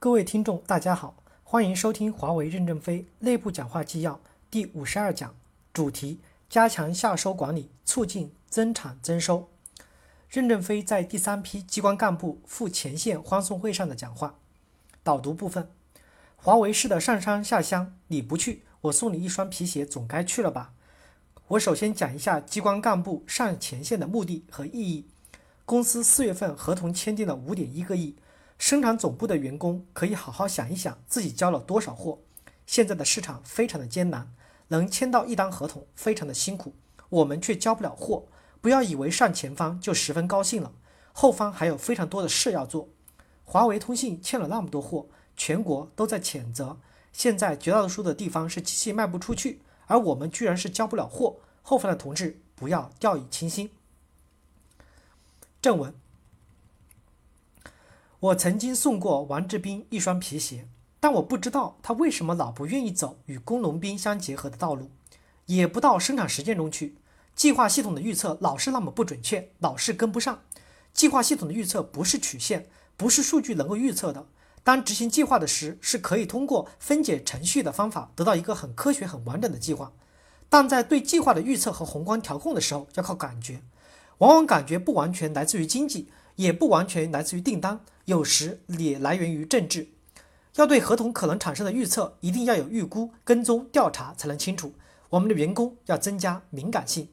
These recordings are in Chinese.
各位听众，大家好，欢迎收听华为任正非内部讲话纪要第五十二讲，主题：加强下收管理，促进增产增收。任正非在第三批机关干部赴前线欢送会上的讲话。导读部分：华为式的上山下乡，你不去，我送你一双皮鞋，总该去了吧？我首先讲一下机关干部上前线的目的和意义。公司四月份合同签订了五点一个亿。生产总部的员工可以好好想一想，自己交了多少货。现在的市场非常的艰难，能签到一单合同非常的辛苦，我们却交不了货。不要以为上前方就十分高兴了，后方还有非常多的事要做。华为通信欠了那么多货，全国都在谴责。现在绝大多数的地方是机器卖不出去，而我们居然是交不了货。后方的同志不要掉以轻心。正文。我曾经送过王志斌一双皮鞋，但我不知道他为什么老不愿意走与工农兵相结合的道路，也不到生产实践中去。计划系统的预测老是那么不准确，老是跟不上。计划系统的预测不是曲线，不是数据能够预测的。当执行计划的时，是可以通过分解程序的方法得到一个很科学、很完整的计划。但在对计划的预测和宏观调控的时候，要靠感觉，往往感觉不完全来自于经济。也不完全来自于订单，有时也来源于政治。要对合同可能产生的预测，一定要有预估、跟踪、调查才能清楚。我们的员工要增加敏感性。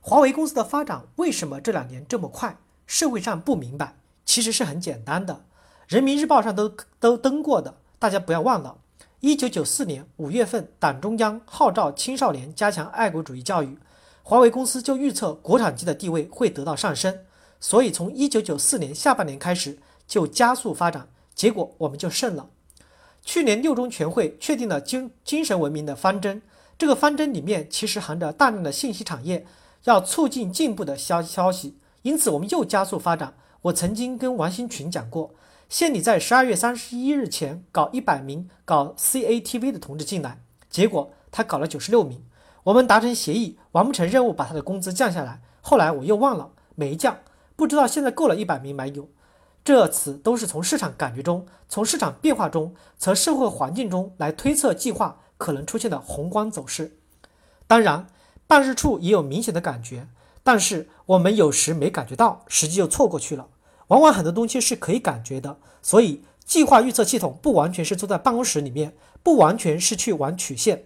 华为公司的发展为什么这两年这么快？社会上不明白，其实是很简单的。人民日报上都都登过的，大家不要忘了。一九九四年五月份，党中央号召青少年加强爱国主义教育，华为公司就预测国产机的地位会得到上升。所以，从一九九四年下半年开始就加速发展，结果我们就胜了。去年六中全会确定了精精神文明的方针，这个方针里面其实含着大量的信息产业要促进进步的消消息，因此我们又加速发展。我曾经跟王新群讲过，县里在十二月三十一日前搞一百名搞 CATV 的同志进来，结果他搞了九十六名，我们达成协议，完不成任务，把他的工资降下来。后来我又忘了，没降。不知道现在够了一百名没有？这次都是从市场感觉中、从市场变化中、从社会环境中来推测计划可能出现的宏观走势。当然，办事处也有明显的感觉，但是我们有时没感觉到，实际就错过去了。往往很多东西是可以感觉的，所以计划预测系统不完全是坐在办公室里面，不完全是去玩曲线。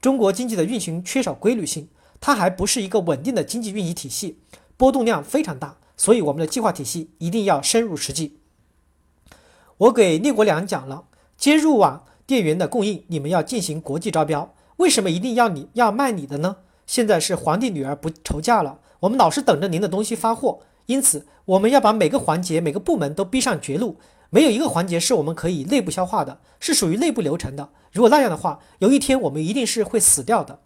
中国经济的运行缺少规律性，它还不是一个稳定的经济运行体系，波动量非常大。所以，我们的计划体系一定要深入实际。我给聂国良讲了，接入网电源的供应，你们要进行国际招标。为什么一定要你要卖你的呢？现在是皇帝女儿不愁嫁了，我们老是等着您的东西发货，因此我们要把每个环节、每个部门都逼上绝路，没有一个环节是我们可以内部消化的，是属于内部流程的。如果那样的话，有一天我们一定是会死掉的。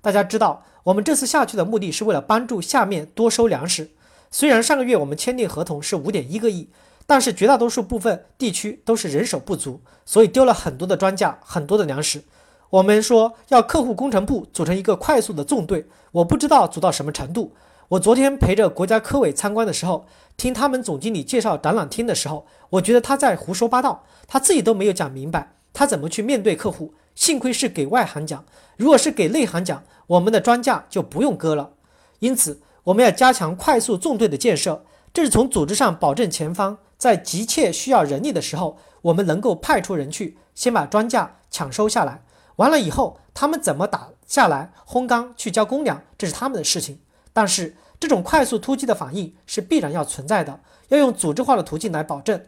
大家知道，我们这次下去的目的是为了帮助下面多收粮食。虽然上个月我们签订合同是五点一个亿，但是绝大多数部分地区都是人手不足，所以丢了很多的庄稼，很多的粮食。我们说要客户工程部组成一个快速的纵队，我不知道组到什么程度。我昨天陪着国家科委参观的时候，听他们总经理介绍展览厅的时候，我觉得他在胡说八道，他自己都没有讲明白，他怎么去面对客户？幸亏是给外行讲，如果是给内行讲，我们的庄稼就不用割了。因此。我们要加强快速纵队的建设，这是从组织上保证前方在急切需要人力的时候，我们能够派出人去先把庄稼抢收下来。完了以后，他们怎么打下来、烘干、去交公粮，这是他们的事情。但是这种快速突击的反应是必然要存在的，要用组织化的途径来保证。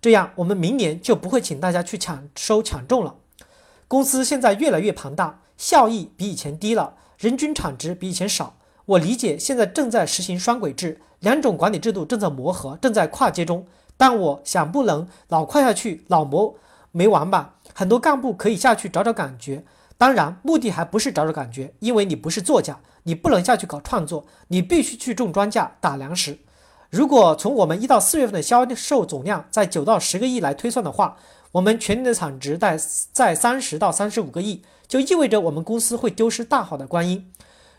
这样，我们明年就不会请大家去抢收抢种了。公司现在越来越庞大，效益比以前低了，人均产值比以前少。我理解，现在正在实行双轨制，两种管理制度正在磨合，正在跨界中。但我想，不能老跨下去，老磨没完吧？很多干部可以下去找找感觉。当然，目的还不是找找感觉，因为你不是作家，你不能下去搞创作，你必须去种庄稼、打粮食。如果从我们一到四月份的销售总量在九到十个亿来推算的话，我们全年的产值在在三十到三十五个亿，就意味着我们公司会丢失大好的光阴。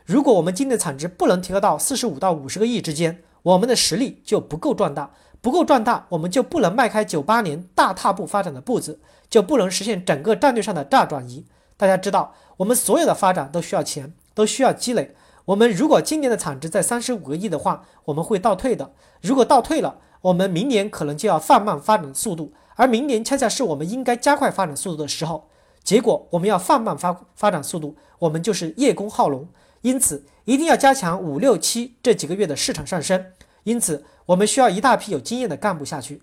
如果我们今年的产值不能提高到四十五到五十个亿之间，我们的实力就不够壮大，不够壮大，我们就不能迈开九八年大踏步发展的步子，就不能实现整个战略上的大转移。大家知道，我们所有的发展都需要钱，都需要积累。我们如果今年的产值在三十五个亿的话，我们会倒退的。如果倒退了，我们明年可能就要放慢发展速度，而明年恰恰是我们应该加快发展速度的时候。结果我们要放慢发发展速度，我们就是叶公好龙。因此，一定要加强五六七这几个月的市场上升。因此，我们需要一大批有经验的干部下去。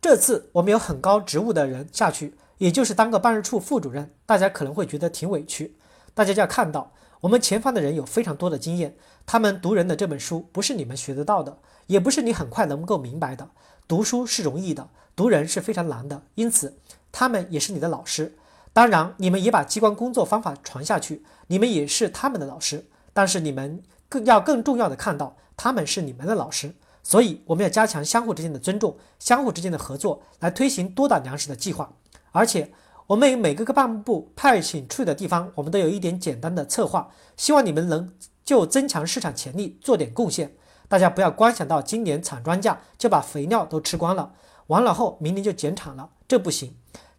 这次我们有很高职务的人下去。也就是当个办事处副主任，大家可能会觉得挺委屈。大家就要看到，我们前方的人有非常多的经验，他们读人的这本书不是你们学得到的，也不是你很快能够明白的。读书是容易的，读人是非常难的。因此，他们也是你的老师。当然，你们也把机关工作方法传下去，你们也是他们的老师。但是，你们更要更重要的看到，他们是你们的老师。所以，我们要加强相互之间的尊重，相互之间的合作，来推行多打粮食的计划。而且，我们每个个办部派遣去的地方，我们都有一点简单的策划，希望你们能就增强市场潜力做点贡献。大家不要光想到今年产庄稼就把肥料都吃光了，完了后明年就减产了，这不行。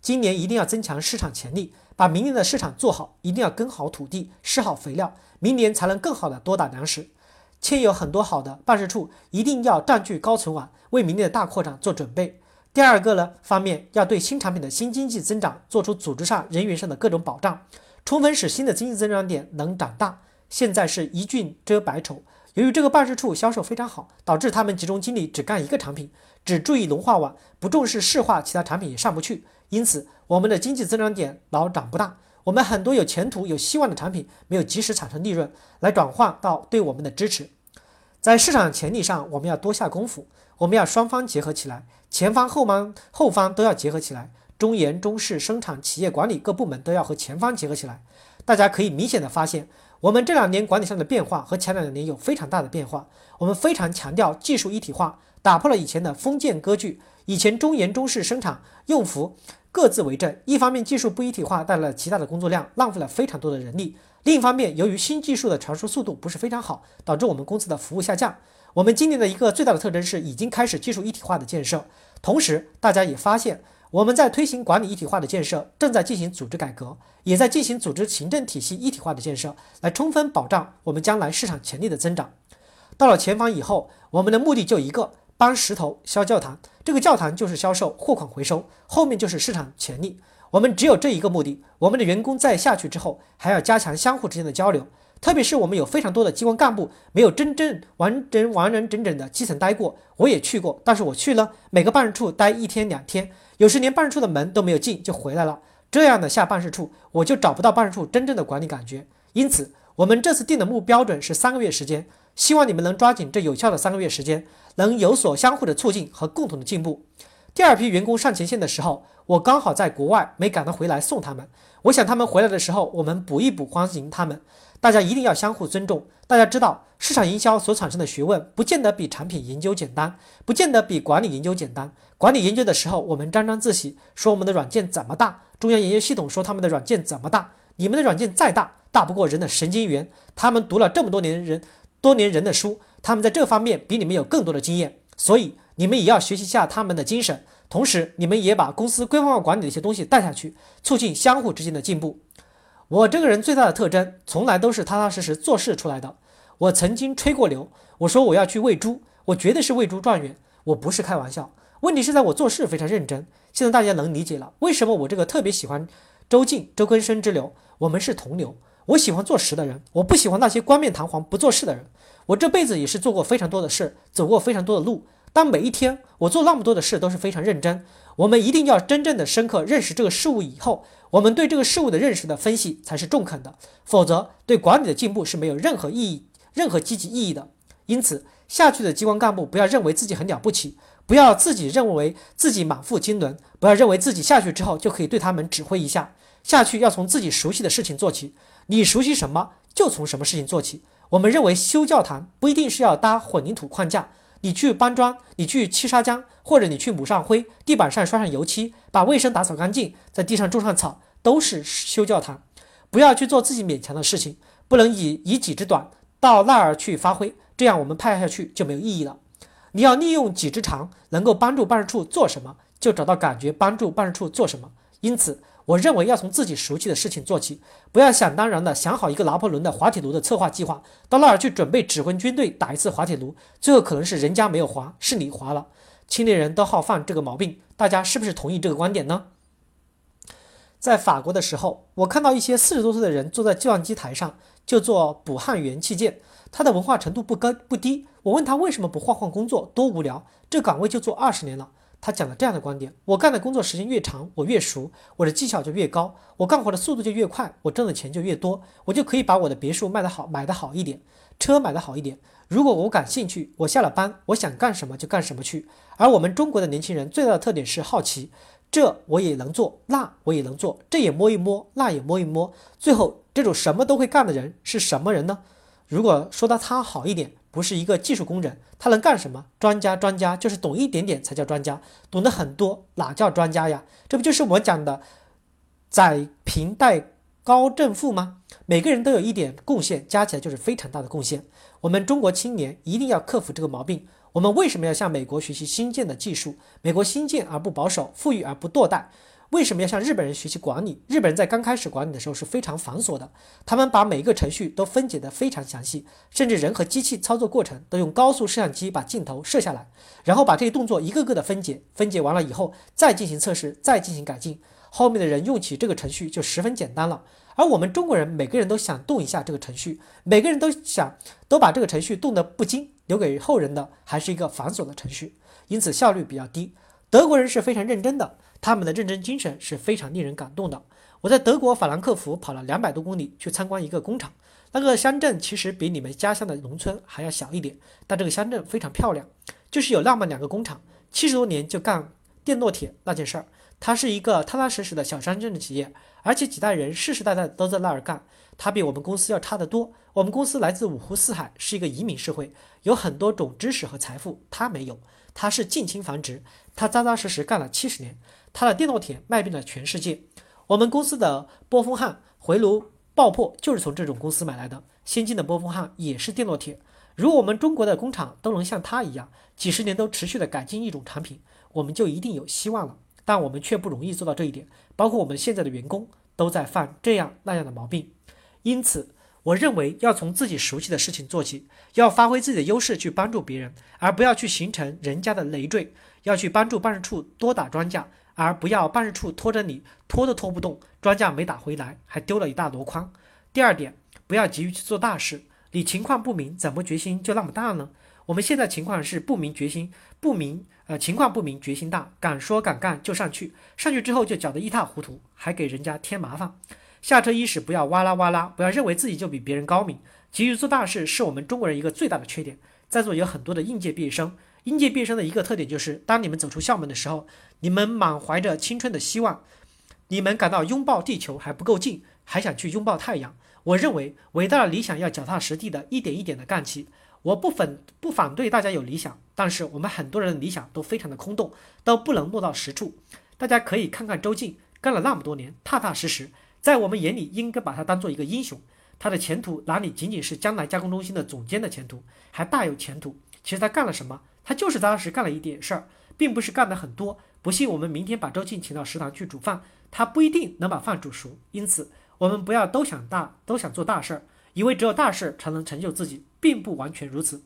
今年一定要增强市场潜力，把明年的市场做好，一定要耕好土地，施好肥料，明年才能更好的多打粮食。且有很多好的办事处，一定要占据高存网，为明年的大扩张做准备。第二个呢方面，要对新产品的新经济增长做出组织上、人员上的各种保障，充分使新的经济增长点能长大。现在是一俊遮百丑，由于这个办事处销售非常好，导致他们集中精力只干一个产品，只注意农化网，不重视市化，其他产品也上不去。因此，我们的经济增长点老长不大，我们很多有前途、有希望的产品没有及时产生利润，来转换到对我们的支持。在市场潜力上，我们要多下功夫，我们要双方结合起来。前方、后方、后方都要结合起来，中研、中试、生产、企业管理各部门都要和前方结合起来。大家可以明显的发现，我们这两年管理上的变化和前两年有非常大的变化。我们非常强调技术一体化，打破了以前的封建割据。以前中研、中试、生产、用服各自为政，一方面技术不一体化带来了极大的工作量，浪费了非常多的人力；另一方面，由于新技术的传输速度不是非常好，导致我们公司的服务下降。我们今年的一个最大的特征是已经开始技术一体化的建设，同时大家也发现我们在推行管理一体化的建设，正在进行组织改革，也在进行组织行政体系一体化的建设，来充分保障我们将来市场潜力的增长。到了前方以后，我们的目的就一个：搬石头销教堂。这个教堂就是销售货款回收，后面就是市场潜力。我们只有这一个目的。我们的员工在下去之后，还要加强相互之间的交流。特别是我们有非常多的机关干部没有真正完整完完整整的基层待过，我也去过，但是我去了每个办事处待一天两天，有时连办事处的门都没有进就回来了。这样的下办事处，我就找不到办事处真正的管理感觉。因此，我们这次定的目标准是三个月时间，希望你们能抓紧这有效的三个月时间，能有所相互的促进和共同的进步。第二批员工上前线的时候，我刚好在国外没赶得回来送他们，我想他们回来的时候，我们补一补欢迎他们。大家一定要相互尊重。大家知道，市场营销所产生的学问，不见得比产品研究简单，不见得比管理研究简单。管理研究的时候，我们沾沾自喜，说我们的软件怎么大；中央研究系统说他们的软件怎么大。你们的软件再大，大不过人的神经元。他们读了这么多年人多年人的书，他们在这方面比你们有更多的经验。所以你们也要学习一下他们的精神，同时你们也把公司规范化管理的一些东西带下去，促进相互之间的进步。我这个人最大的特征，从来都是踏踏实实做事出来的。我曾经吹过牛，我说我要去喂猪，我绝对是喂猪状元，我不是开玩笑。问题是在我做事非常认真。现在大家能理解了，为什么我这个特别喜欢周进、周根生之流。我们是同流，我喜欢做实的人，我不喜欢那些冠冕堂皇不做事的人。我这辈子也是做过非常多的事，走过非常多的路，但每一天我做那么多的事都是非常认真。我们一定要真正的深刻认识这个事物以后。我们对这个事物的认识的分析才是中肯的，否则对管理的进步是没有任何意义、任何积极意义的。因此，下去的机关干部不要认为自己很了不起，不要自己认为自己满腹经纶，不要认为自己下去之后就可以对他们指挥一下。下去要从自己熟悉的事情做起，你熟悉什么就从什么事情做起。我们认为修教堂不一定是要搭混凝土框架。你去搬砖，你去砌砂浆，或者你去抹上灰，地板上刷上油漆，把卫生打扫干净，在地上种上草，都是修教堂。不要去做自己勉强的事情，不能以以己之短到那儿去发挥，这样我们派下去就没有意义了。你要利用己之长，能够帮助办事处做什么，就找到感觉帮助办事处做什么。因此，我认为要从自己熟悉的事情做起，不要想当然的想好一个拿破仑的滑铁卢的策划计划，到那儿去准备指挥军队打一次滑铁卢，最后可能是人家没有滑，是你滑了。青年人都好犯这个毛病，大家是不是同意这个观点呢？在法国的时候，我看到一些四十多岁的人坐在计算机台上就做补焊元器件，他的文化程度不高不低。我问他为什么不换换工作，多无聊，这岗位就做二十年了。他讲了这样的观点：我干的工作时间越长，我越熟，我的技巧就越高，我干活的速度就越快，我挣的钱就越多，我就可以把我的别墅卖得好，买得好一点，车买得好一点。如果我感兴趣，我下了班，我想干什么就干什么去。而我们中国的年轻人最大的特点是好奇，这我也能做，那我也能做，这也摸一摸，那也摸一摸。最后，这种什么都会干的人是什么人呢？如果说到他好一点。不是一个技术工人，他能干什么？专家，专家就是懂一点点才叫专家，懂得很多哪叫专家呀？这不就是我讲的载贫带高正富吗？每个人都有一点贡献，加起来就是非常大的贡献。我们中国青年一定要克服这个毛病。我们为什么要向美国学习新建的技术？美国新建而不保守，富裕而不堕怠。为什么要向日本人学习管理？日本人在刚开始管理的时候是非常繁琐的，他们把每一个程序都分解得非常详细，甚至人和机器操作过程都用高速摄像机把镜头摄下来，然后把这些动作一个个的分解，分解完了以后再进行测试，再进行改进。后面的人用起这个程序就十分简单了。而我们中国人每个人都想动一下这个程序，每个人都想都把这个程序动得不精，留给后人的还是一个繁琐的程序，因此效率比较低。德国人是非常认真的。他们的认真精神是非常令人感动的。我在德国法兰克福跑了两百多公里去参观一个工厂，那个乡镇其实比你们家乡的农村还要小一点，但这个乡镇非常漂亮，就是有那么两个工厂，七十多年就干电烙铁那件事儿。它是一个踏踏实实的小乡镇的企业，而且几代人世世代代都在那儿干。它比我们公司要差得多。我们公司来自五湖四海，是一个移民社会，有很多种知识和财富，它没有，它是近亲繁殖。它扎扎实实干了七十年。它的电烙铁卖遍了全世界，我们公司的波峰焊回炉爆破就是从这种公司买来的，先进的波峰焊也是电烙铁。如果我们中国的工厂都能像它一样，几十年都持续的改进一种产品，我们就一定有希望了。但我们却不容易做到这一点，包括我们现在的员工都在犯这样那样的毛病。因此，我认为要从自己熟悉的事情做起，要发挥自己的优势去帮助别人，而不要去形成人家的累赘，要去帮助办事处多打庄稼。而不要办事处拖着你，拖都拖不动，庄稼没打回来，还丢了一大箩筐。第二点，不要急于去做大事，你情况不明，怎么决心就那么大呢？我们现在情况是不明决心不明，呃，情况不明决心大，敢说敢干就上去，上去之后就搅得一塌糊涂，还给人家添麻烦。下车伊始不要哇啦哇啦，不要认为自己就比别人高明，急于做大事是我们中国人一个最大的缺点。在座有很多的应届毕业生。应届毕业生的一个特点就是，当你们走出校门的时候，你们满怀着青春的希望，你们感到拥抱地球还不够近，还想去拥抱太阳。我认为，伟大的理想要脚踏实地的，一点一点的干起。我不反不反对大家有理想，但是我们很多人的理想都非常的空洞，都不能落到实处。大家可以看看周静，干了那么多年，踏踏实实，在我们眼里应该把他当做一个英雄。他的前途哪里仅仅是将来加工中心的总监的前途，还大有前途。其实他干了什么？他就是当时干了一点事儿，并不是干的很多。不信，我们明天把周庆请到食堂去煮饭，他不一定能把饭煮熟。因此，我们不要都想大，都想做大事儿，以为只有大事才能成就自己，并不完全如此。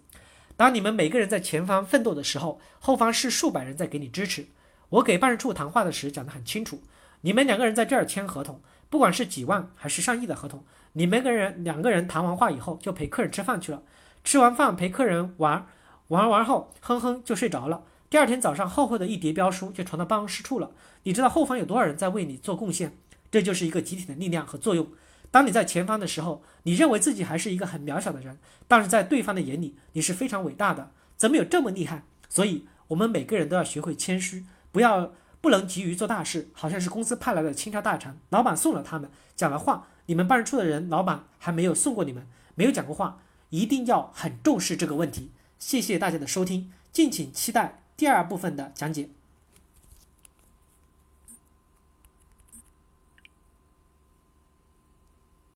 当你们每个人在前方奋斗的时候，后方是数百人在给你支持。我给办事处谈话的时候讲得很清楚，你们两个人在这儿签合同，不管是几万还是上亿的合同，你们个人两个人谈完话以后就陪客人吃饭去了，吃完饭陪客人玩。玩完后，哼哼就睡着了。第二天早上，厚厚的一叠标书就传到办公室处了。你知道后方有多少人在为你做贡献？这就是一个集体的力量和作用。当你在前方的时候，你认为自己还是一个很渺小的人，但是在对方的眼里，你是非常伟大的。怎么有这么厉害？所以，我们每个人都要学会谦虚，不要不能急于做大事，好像是公司派来的钦差大臣，老板送了他们讲了话，你们办事处的人，老板还没有送过你们，没有讲过话，一定要很重视这个问题。谢谢大家的收听，敬请期待第二部分的讲解。